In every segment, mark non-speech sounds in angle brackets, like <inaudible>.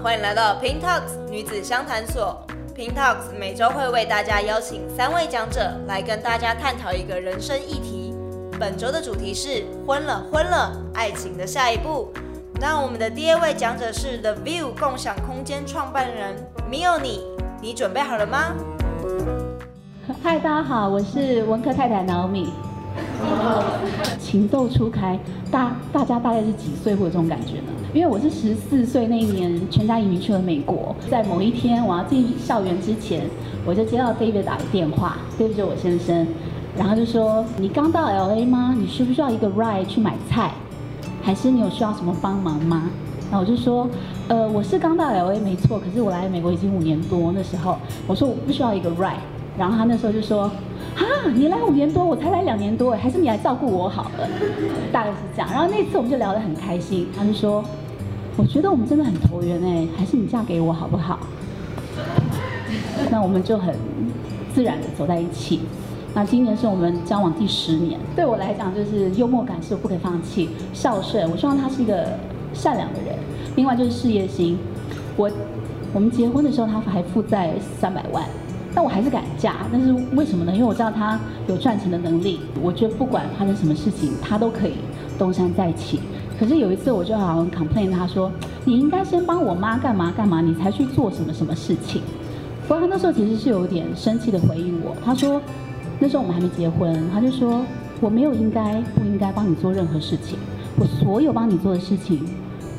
欢迎来到 Pin Talks 女子相谈所。Pin Talks 每周会为大家邀请三位讲者来跟大家探讨一个人生议题。本周的主题是婚了婚了，爱情的下一步。那我们的第二位讲者是 The View 共享空间创办人 Mioni，你准备好了吗？嗨，大家好，我是文科太太 Naomi。情窦初开，大大家大概是几岁会有这种感觉呢？因为我是十四岁那一年，全家移民去了美国。在某一天我要进校园之前，我就接到 David 打的电话，David 就我先生，然后就说：“你刚到 LA 吗？你需不需要一个 ride 去买菜？还是你有需要什么帮忙吗？”然后我就说：“呃，我是刚到 LA 没错，可是我来美国已经五年多，那时候我说我不需要一个 ride。”然后他那时候就说。哈，你来五年多，我才来两年多，还是你来照顾我好了，大概是这样。然后那次我们就聊得很开心，他就说，我觉得我们真的很投缘哎，还是你嫁给我好不好？那我们就很自然的走在一起。那今年是我们交往第十年，对我来讲就是幽默感是我不可以放弃，孝顺，我希望他是一个善良的人。另外就是事业心，我我们结婚的时候他还负债三百万。但我还是敢嫁，但是为什么呢？因为我知道他有赚钱的能力。我觉得不管发生什么事情，他都可以东山再起。可是有一次，我就好像 complain 他说：“你应该先帮我妈干嘛干嘛，你才去做什么什么事情。”不过他那时候其实是有点生气的回应我，他说：“那时候我们还没结婚，他就说我没有应该不应该帮你做任何事情，我所有帮你做的事情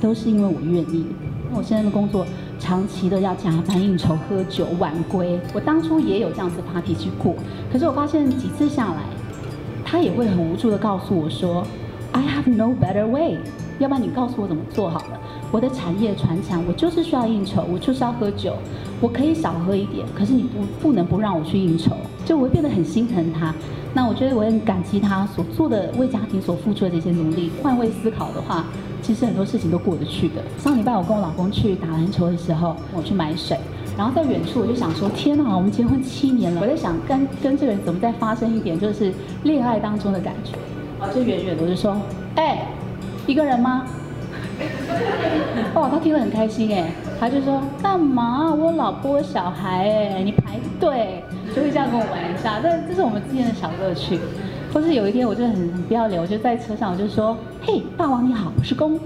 都是因为我愿意。因为我现在的工作。”长期的要加班应酬、喝酒、晚归，我当初也有这样子 party 去过，可是我发现几次下来，他也会很无助的告诉我说，I have no better way，要不然你告诉我怎么做好了。我的产业传承，我就是需要应酬，我就是要喝酒，我可以少喝一点，可是你不不能不让我去应酬，就我会变得很心疼他。那我觉得我很感激他所做的为家庭所付出的这些努力。换位思考的话。其实很多事情都过得去的。上礼拜我跟我老公去打篮球的时候，我去买水，然后在远处我就想说：天哪，我们结婚七年了，我在想跟跟这个人怎么再发生一点，就是恋爱当中的感觉。啊，就远远的我就说：哎，一个人吗？<laughs> 哦，他听了很开心哎，他就说：干嘛？我老婆小孩哎，你排队，就会这样跟我玩一下。但这是我们之间的小乐趣。或是有一天，我就很很不要脸，我就在车上，我就说：“嘿，霸王你好，我是攻。”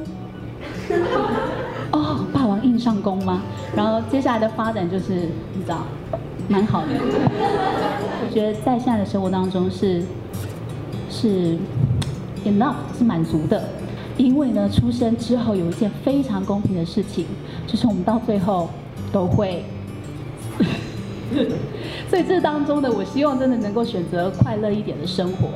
<laughs> 哦，霸王硬上弓吗？然后接下来的发展就是你知道，蛮好的。我觉得在现在的生活当中是是 enough 是满足的，因为呢，出生之后有一件非常公平的事情，就是我们到最后都会。<laughs> 所以这当中的，我希望真的能够选择快乐一点的生活。